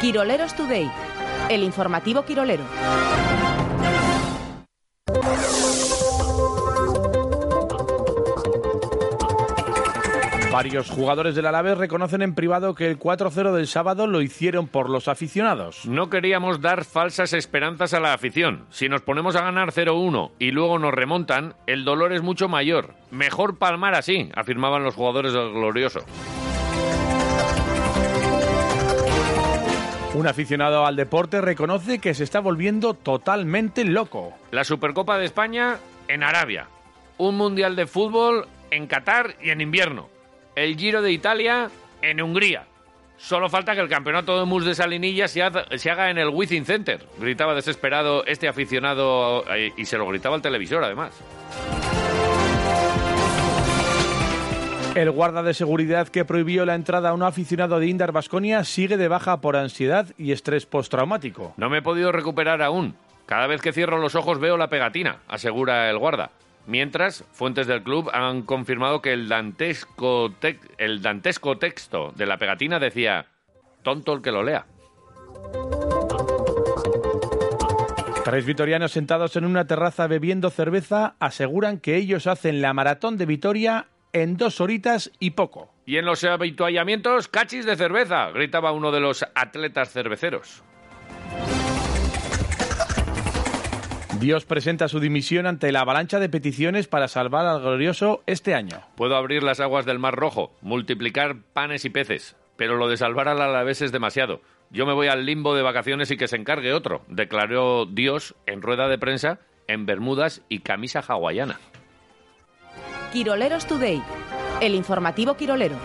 Quiroleros Today, el informativo Quirolero. Varios jugadores del Alavés reconocen en privado que el 4-0 del sábado lo hicieron por los aficionados. No queríamos dar falsas esperanzas a la afición. Si nos ponemos a ganar 0-1 y luego nos remontan, el dolor es mucho mayor. Mejor palmar así, afirmaban los jugadores del Glorioso. Un aficionado al deporte reconoce que se está volviendo totalmente loco. La Supercopa de España en Arabia. Un Mundial de Fútbol en Qatar y en invierno. El Giro de Italia en Hungría. Solo falta que el campeonato de mus de Salinilla se haga, en el Wizzing Center. Gritaba desesperado este aficionado eh, y se lo gritaba al televisor además. El guarda de seguridad que prohibió la entrada a un aficionado de Indar Basconia sigue de baja por ansiedad y estrés postraumático. No me he podido recuperar aún. Cada vez que cierro los ojos veo la pegatina, asegura el guarda. Mientras, fuentes del club han confirmado que el dantesco, el dantesco texto de la pegatina decía, tonto el que lo lea. Tres vitorianos sentados en una terraza bebiendo cerveza aseguran que ellos hacen la maratón de Vitoria en dos horitas y poco. Y en los habituallamientos, cachis de cerveza, gritaba uno de los atletas cerveceros. Dios presenta su dimisión ante la avalancha de peticiones para salvar al glorioso este año. Puedo abrir las aguas del Mar Rojo, multiplicar panes y peces, pero lo de salvar al Alavés es demasiado. Yo me voy al limbo de vacaciones y que se encargue otro, declaró Dios en rueda de prensa en Bermudas y camisa hawaiana. Quiroleros Today, el informativo Quirolero.